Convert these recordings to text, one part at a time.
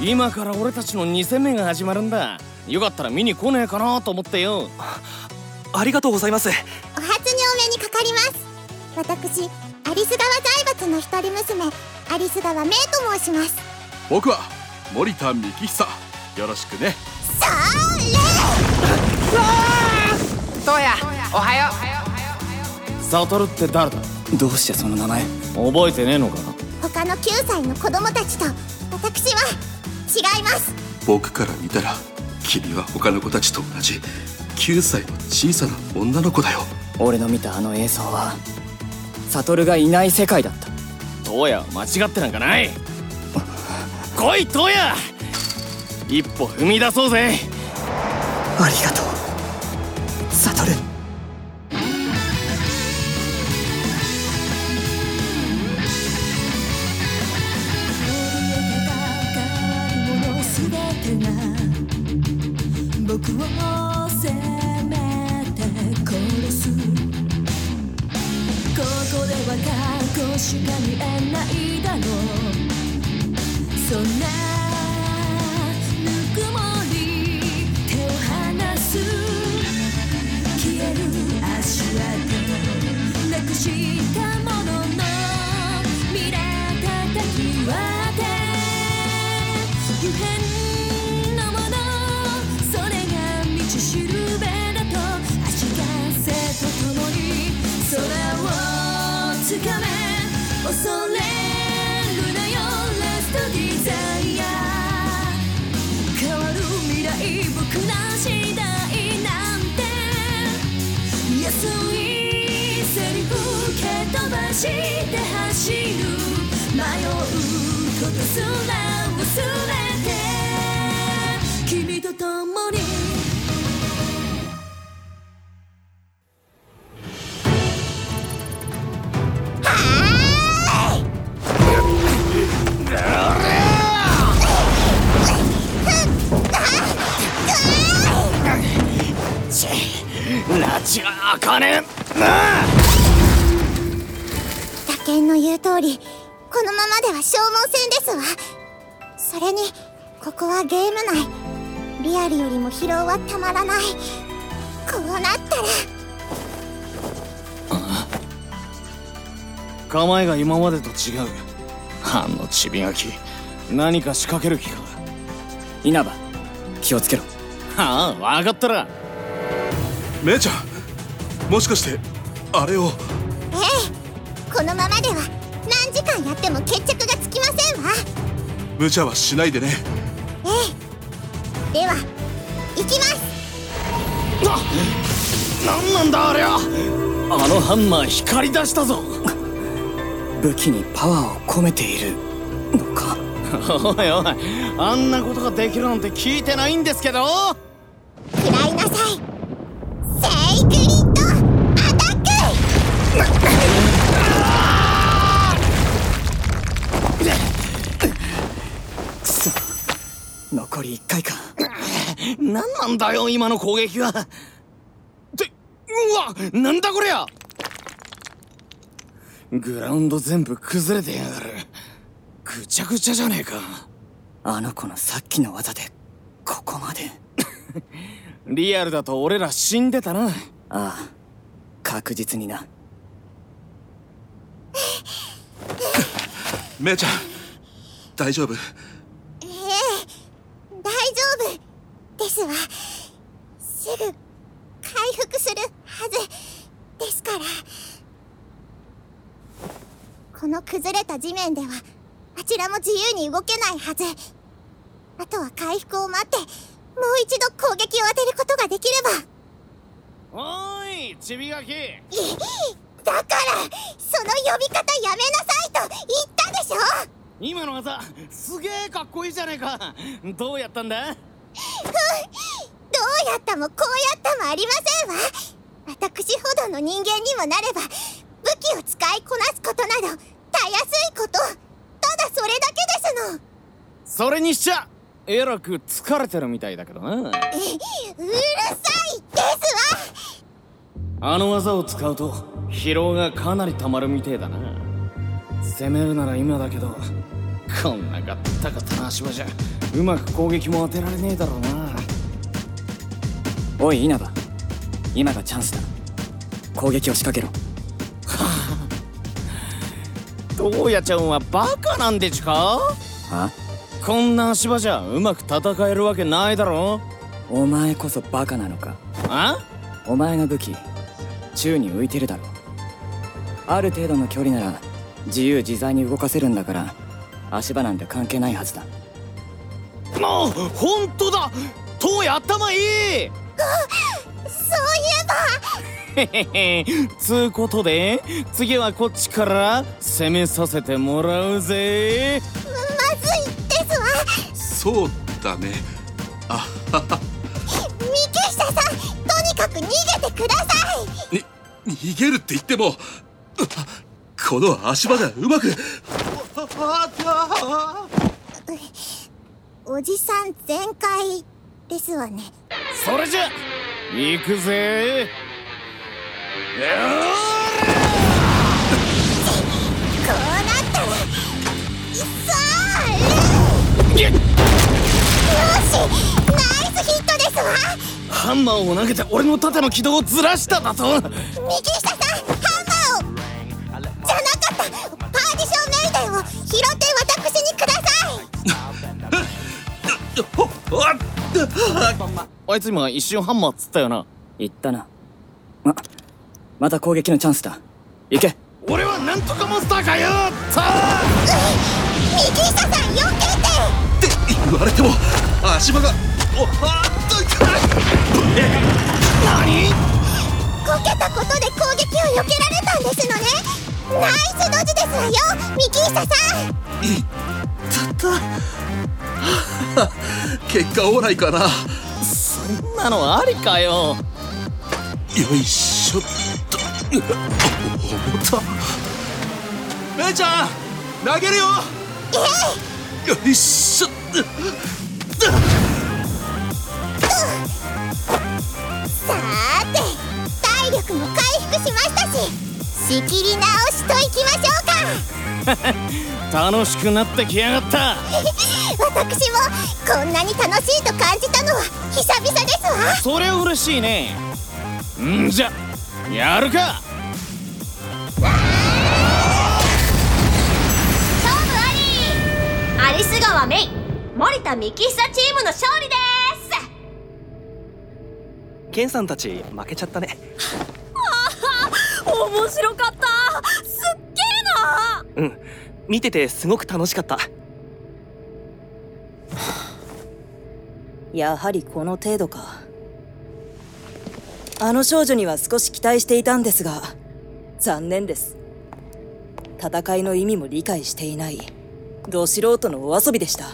今から俺たちの2戦目が始まるんだ。よかったら見に来ねえかなと思ってよ。ありがとうございます。お初にお目にかかります。私アリス川財閥の一人娘アリス川メイと申します。僕は森田幹久。よろしくね。それ！トウヤおはよサトルって誰だ？どうしてその名前？覚えてねえのか他の9歳の子供たちと私は違います。僕から見たら君は他の子たちと同じ9歳の小さな女の子だよ。俺の見たあの映像は悟がいない世界だった。トウヤ間違ってなんかない。来いトウヤ。一歩踏み出そうぜ。ありがとう悟して走る。迷うことすら通りこのままでは消耗戦ですわ。それにここはゲーム内リアルよりも疲労はたまらない。こうなったら。構えが今までと違う。あのちびがき何か仕掛ける気か。稲葉気をつけろ。ああ分かったら。姉ちゃんもしかしてあれを。ええこのままでは間やっても決着がつきませんわ。無茶はしないでね。ええ。では行きます。何なんだありゃ。あのハンマー光り出したぞ。武器にパワーを込めているのか。おいおいあんなことができるなんて聞いてないんですけど。食らいなさい。セイクリ残り1回か。何なんだよ今の攻撃は。ってうわなんだこりゃ。グラウンド全部崩れてやがる。ぐちゃぐちゃじゃねえか。あの子のさっきの技でここまで。リアルだと俺ら死んでたな。ああ確実にな。姉ちゃん大丈夫？ええ大丈夫ですわ。すぐ回復するはずですから。この崩れた地面ではあちらも自由に動けないはず。あとは回復を待ってもう一度攻撃を当てることができれば。おーいちびがき。だからその呼び方やめなさいと言ったでしょ今の技すげえかっこいいじゃねえか。どうやったんだ？どうやったもこうやったもありませんわ。私ほどの人間にもなれば武器を使いこなすことなどたやすいこと。ただそれだけですの。それにしちゃえらく疲れてるみたいだけどな。えうるさいですあの技を使うと疲労がかなり溜まるみてえだな攻めるなら今だけどこんなガッタガタな足場じゃうまく攻撃も当てられねえだろうな。おい稲葉。今がチャンスだ。攻撃を仕掛けろ。トウヤちゃんはバカなんでちゅか？はこんな足場じゃうまく戦えるわけないだろ？お前こそバカなのか？あ？お前の武器宙に浮いてるだろ。ある程度の距離なら自由自在に動かせるんだから足場なんて関係ないはずだ。もう本当だ！トウヤ頭いい！そういえば。へへへ。つうことで次はこっちから攻めさせてもらうぜ。まずいですわ。そうだね。あはは幹下さんとにかく逃げてください。に逃げるって言ってもうこの足場ではうまく。ああおじさん全開ですわねそれじゃ行くぜこうなったらさあげっよしナイスヒットですわハンマーを投げて俺の盾の軌道をずらしただと幹下拾って私にください。ほああいつ今一瞬ハンマーっつったよな。言ったな。ままた攻撃のチャンスだ。行け。俺はなんとかモンスターかよと幹下さん避けて。って言われても足場がおあっと何？こけたことで攻撃を避けられたんですのねナイスドジですわよ幹下さん。いったった。結果オーライかな。よそんなのありかよ。いしょっと。重ためいちゃん投げるよ。よいしょ。さーて体力も回復しましたし仕切り直しといきましょうか。楽しくなってきやがった。私もこんなに楽しいと感じたのは久々ですわ。そりゃ嬉しいね。んじゃやるか。勝負あり。アリス川メイ森田幹久チームの勝利です。ケンさんたち負けちゃったね 面白かった。すっげえな。うん。見ててすごく楽しかった。やはりこの程度か。あの少女には少し期待していたんですが残念です。戦いの意味も理解していない。ど素人のお遊びでした。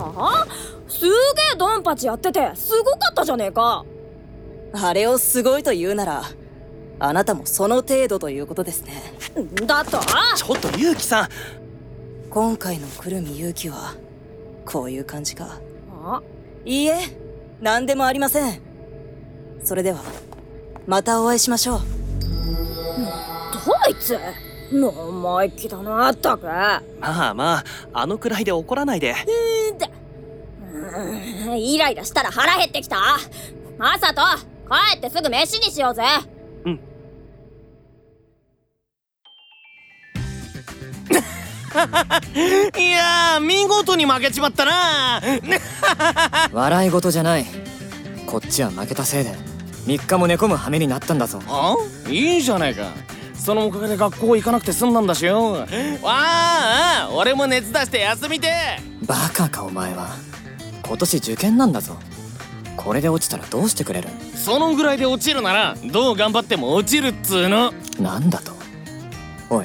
はあ？すげえドンパチやっててすごかったじゃねえか。あれをすごいと言うならあなたもその程度ということですね。だと？ちょっとユウキさん。今回のくるみ勇気はこういう感じか。あ？いいえ何でもありません。それではまたお会いしましょう。どいつ生意気だなったく。まあまああのくらいで怒らないで。うんだうーんイライラしたら腹減ってきた。マサト帰ってすぐ飯にしようぜ いやー見事に負けちまったな。笑い事じゃない。こっちは負けたせいで。3日も寝込む羽目になったんだぞ。あいいじゃないか。そのおかげで学校行かなくて済んだんだしよ。わああ俺も熱出して休みて。バカかお前は。今年受験なんだぞ。これで落ちたらどうしてくれる？そのぐらいで落ちるならどう頑張っても落ちるっつうの。なんだと？おい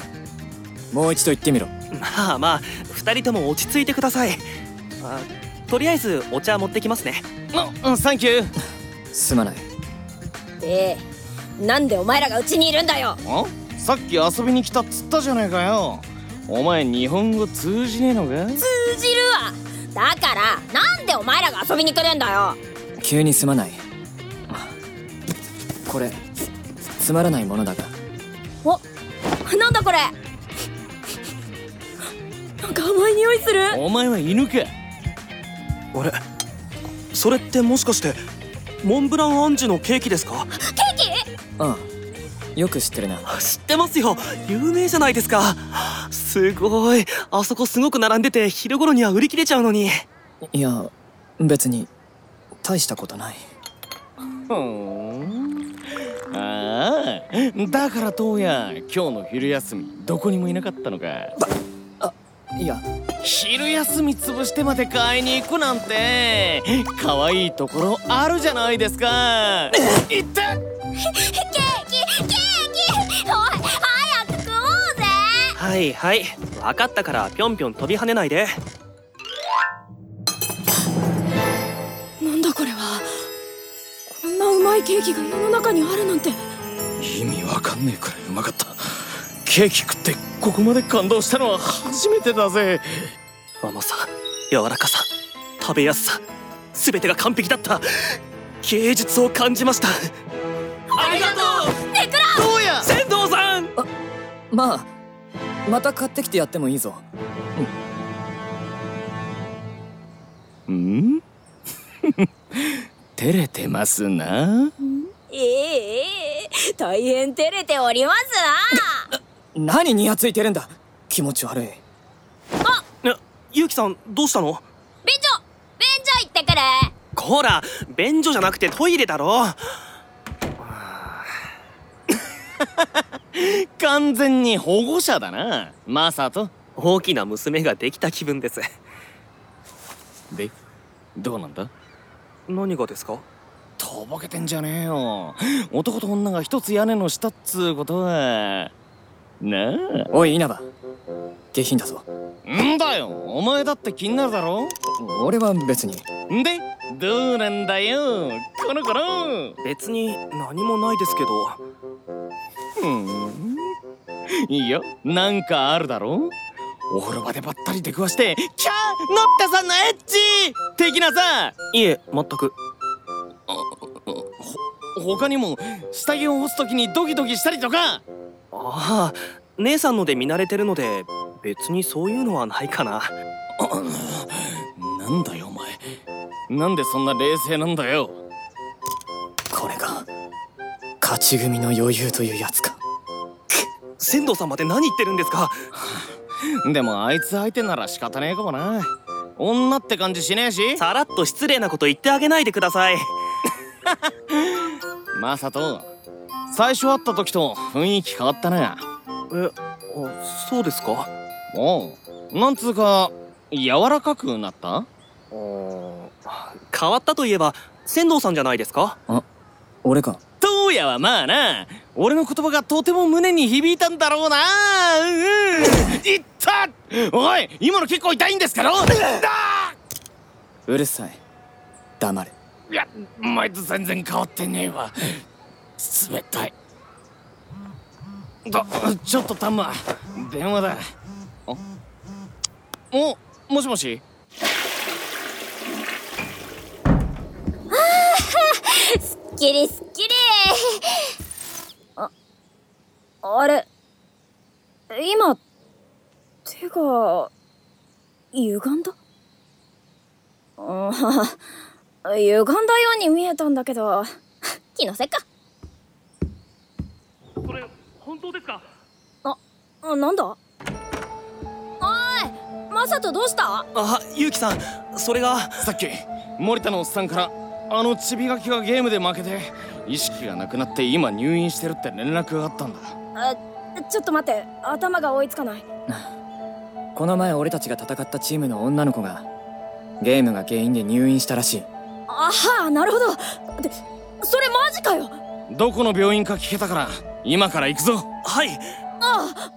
もう一度言ってみろ。まあまあ二人とも落ち着いてください。あとりあえずお茶持ってきますね。あうんサンキューすまない。ええなんでお前らがうちにいるんだよ。あ？さっき遊びに来たっつったじゃねえかよ。お前日本語通じねえのか？通じるわ。だからなんでお前らが遊びに来るんだよ。急にすまない。これつまらないものだが。おなんだこれ？なんか甘い匂いする。お前は犬か。あれそれってもしかしてモンブランアンジュのケーキですか？ああよく知ってるな。知ってますよ。有名じゃないですか。すごい。あそこすごく並んでて昼頃には売り切れちゃうのに。いや別に大したことない。ふん。ああだからどうや今日の昼休みどこにもいなかったのかいや昼休み潰してまで買いに行くなんて可愛いところあるじゃないですか。いったケーキケーキ。おい早く食おうぜ。はいはい。分かったからぴょんぴょん飛び跳ねないで。なんだこれは。こんなうまいケーキが世の中にあるなんて。意味わかんねえくらいうまかったケーキ食ってここまで感動したのは初めてだぜ。甘さ柔らかさ食べやすさ全てが完璧だった。芸術を感じました。ありがとう！ネクラどうや！仙道さん！まあまた買ってきてやってもいいぞ。ん？照れてますな。ええ大変照れております何ニヤついてるんだ？気持ち悪い。えゆうきさんどうしたの？便所！便所行ってくる！こら便所じゃなくてトイレだろ。完全に保護者だな。マサト。大きな娘ができた気分です。でどうなんだ？何がですか？とぼけてんじゃねえよ。男と女が一つ屋根の下っつうことはなあ。おい稲葉。下品だぞ。んだよ。お前だって気になるだろ。俺は別に。でどうなんだよ。この子の別に何もないですけど。うん。いいよ。なんかあるだろ。お風呂場でばったり出くわしてキャーのったさんのエッチ。的なさ。いえ全く。ほ他にも下着を干す時にドキドキしたりとかああ姉さんので見慣れてるので別にそういうのはないかな。なんだよお前。なんでそんな冷静なんだよ。これが勝ち組の余裕というやつか。仙道さんまで何言ってるんですか？でもあいつ相手なら仕方ねえかもな。女って感じしねえし。さらっと失礼なこと言ってあげないでください。マサト最初会った時と雰囲気変わったなえあそうですか？おうなんつうか柔らかくなった？変わったといえば仙道さんじゃないですか？俺か。どうやはまあな。俺の言葉がとても胸に響いたんだろうな。うんう。んいった！おい今の結構痛いんですけど。うるさい。黙れ。いやお前と全然変わってねえわ冷たい。だちょっとタンマ電話だ。あおもしもし？あすっきりすっきり。ああれ今手が歪んだ？うん歪んだように見えたんだけど気のせいか。本当ですか？あなんだ？おいマサトどうした？あゆうきさんそれが。さっき森田のおっさんからあのチビガキがゲームで負けて意識がなくなって今入院してるって連絡があったんだ。あちょっと待って頭が追いつかない。この前俺たちが戦ったチームの女の子がゲームが原因で入院したらしい。あはなるほど。でそれマジかよ。どこの病院か聞けたから今から行くぞ。はい。ああ。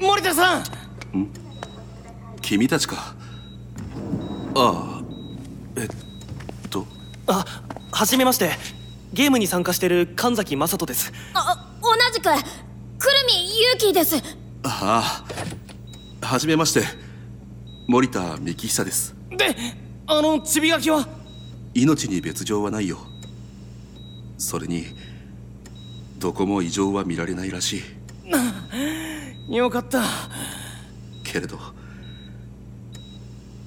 森田さん！君たちか？ああ。えっと。あはじめまして。ゲームに参加してる神崎雅人です。あ同じく。くるみゆうきです。ああ。はじめまして。森田幹久です。であのチビガキは？命に別状はないよ。それにどこも異常は見られないらしい。よかった。けれど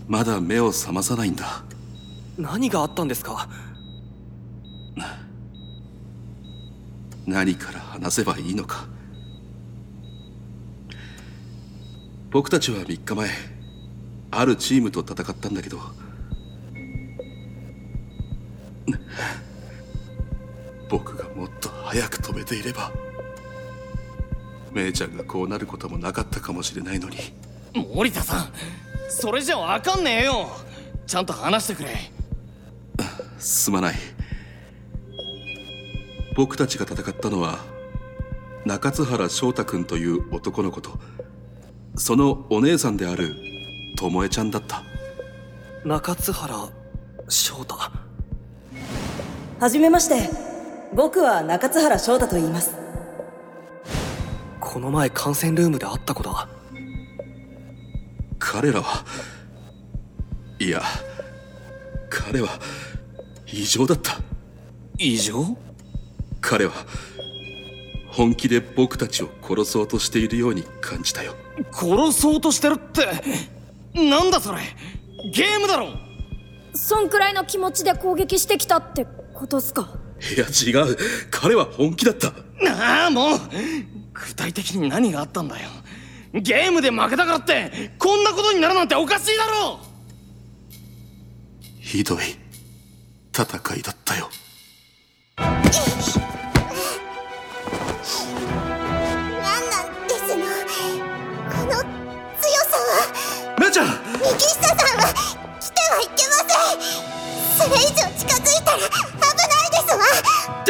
まだ目を覚まさないんだ。何があったんですか？何から話せばいいのか。僕たちは3日前あるチームと戦ったんだけど早く飛べていれば姉ちゃんがこうなることもなかったかもしれないのに。森田さんそれじゃわかんねえよ。ちゃんと話してくれ。すまない。僕たちが戦ったのは中津原翔太君という男の子と。そのお姉さんである巴ちゃんだった。中津原翔太。はじめまして僕は中津原翔太と言います。この前観戦ルームで会った子だ彼らはいや彼は異常だった。異常？彼は本気で僕たちを殺そうとしているように感じたよ。殺そうとしてるってなんだそれ？ゲームだろそんくらいの気持ちで攻撃してきたってことっすか？いや違う。彼は本気だった。ああもう。具体的に何があったんだよ。ゲームで負けたからってこんなことになるなんておかしいだろひどい戦いだったよ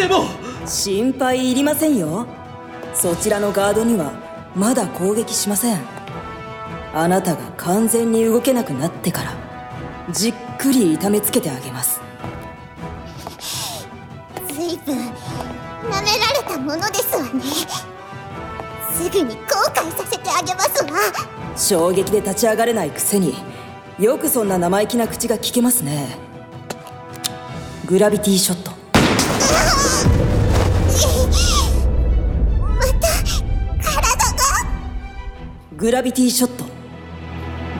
でも。心配いりませんよ。そちらのガードにはまだ攻撃しません。あなたが完全に動けなくなってからじっくり痛めつけてあげます。ずいぶん舐められたものですわね。すぐに後悔させてあげますわ。衝撃で立ち上がれないくせによくそんな生意気な口が聞けますね。グラビティショットグラビティショット。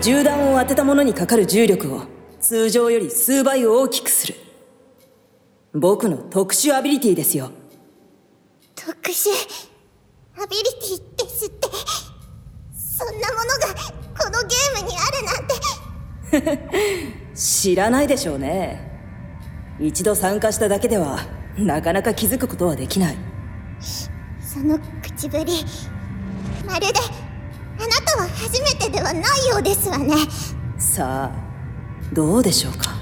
銃弾を当てたものにかかる重力を通常より数倍大きくする。僕の特殊アビリティですよ。特殊アビリティですって。そんなものがこのゲームにあるなんて。知らないでしょうね。一度参加しただけではなかなか気づくことはできない。その口ぶりまるでは初めてではないようですわね。さあどうでしょうか？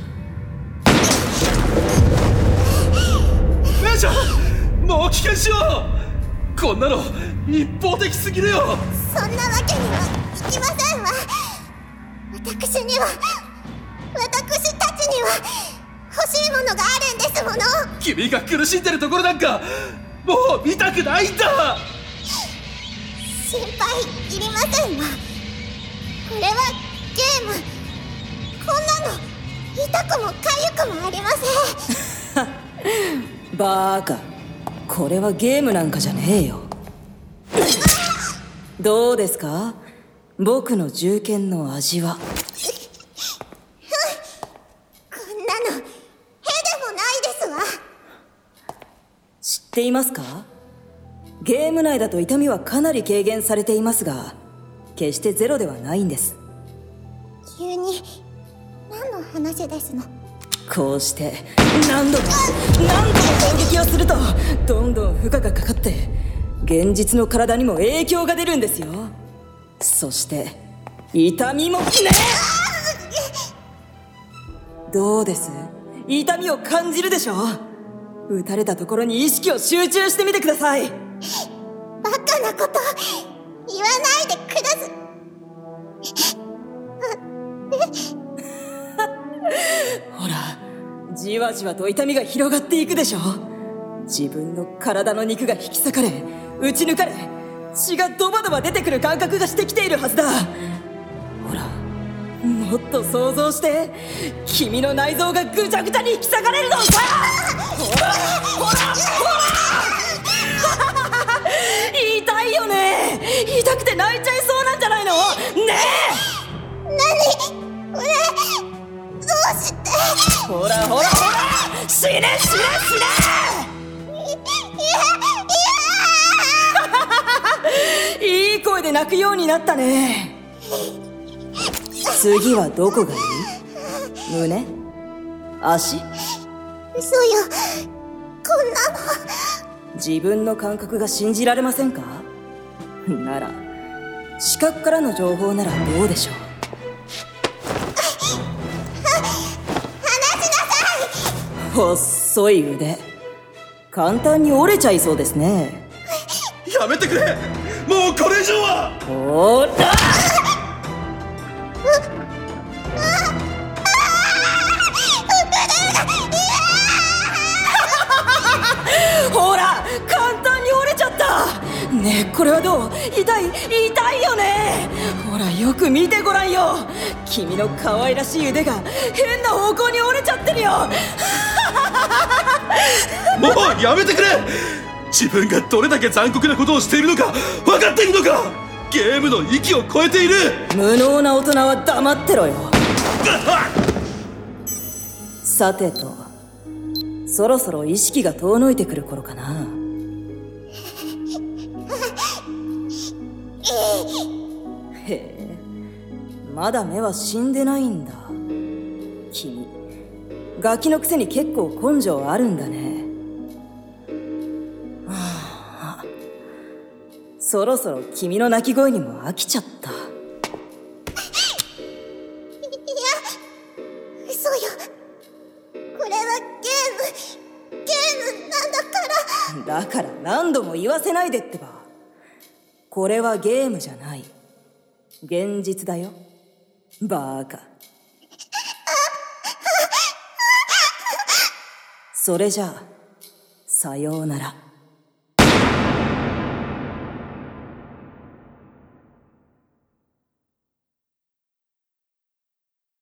姉ちゃんもう危険しよう。こんなの一方的すぎるよ。そんなわけにはいきませんわ。私には私たちには欲しいものがあるんですもの。君が苦しんでるところなんかもう見たくないんだ心配いりませんわ。これはゲーム。こんなの痛くも痒くもありません。バーカ。これはゲームなんかじゃねえよ。どうですか？僕の銃剣の味は。こんなのへでもないですわ。知っていますか？ゲーム内だと痛みはかなり軽減されていますが決してゼロではないんです。急に何の話ですの？こうして何度も何度も攻撃をするとどんどん負荷がかかって現実の体にも影響が出るんですよ。そして痛みもねどうです？痛みを感じるでしょ撃たれたところに意識を集中してみてください。バカなこと言わないでくださほらじわじわと痛みが広がっていくでしょ。自分の体の肉が引き裂かれ打ち抜かれ血がドバドバ出てくる感覚がしてきているはずだ。ほらもっと想像して君の内臓がぐちゃぐちゃに引き裂かれるのをさほらほらほら痛いよね。痛くて泣いちゃいそうなんじゃないの？ね何？俺どうしてえほらほらほら死ね死ね死ね！いい声で泣くようになったね。次はどこがいい？胸？足？嘘よ。こんなの。自分の感覚が信じられませんか？なら視覚からの情報ならどうでしょう？細い腕。簡単に折れちゃいそうですね。やめてくれ！もうこれ以上は！ほらねえこれはどう？痛い痛いよね。ほらよく見てごらんよ。君の可愛らしい腕が変な方向に折れちゃってるよ。もうやめてくれ。自分がどれだけ残酷なことをしているのか分かっているのか。ゲームの域を超えている。無能な大人は黙ってろよ。さてとそろそろ意識が遠のいてくる頃かなへえ。まだ目は死んでないんだ。君ガキのくせに結構根性あるんだね。はあ。そろそろ君の鳴き声にも飽きちゃった。嘘よ。これはゲーム。ゲームなんだから。だから何度も言わせないでってばこれはゲームじゃない。現実だよ。バーカ。それじゃあさようなら。